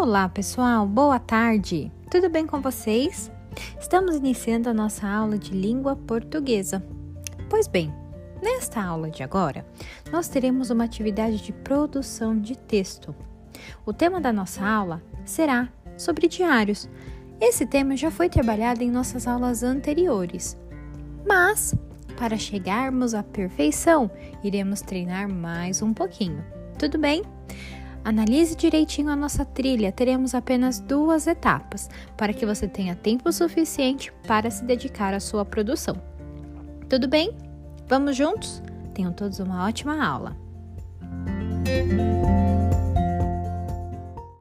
Olá, pessoal, boa tarde! Tudo bem com vocês? Estamos iniciando a nossa aula de língua portuguesa. Pois bem, nesta aula de agora, nós teremos uma atividade de produção de texto. O tema da nossa aula será sobre diários. Esse tema já foi trabalhado em nossas aulas anteriores, mas para chegarmos à perfeição, iremos treinar mais um pouquinho. Tudo bem? Analise direitinho a nossa trilha, teremos apenas duas etapas para que você tenha tempo suficiente para se dedicar à sua produção. Tudo bem? Vamos juntos? Tenham todos uma ótima aula!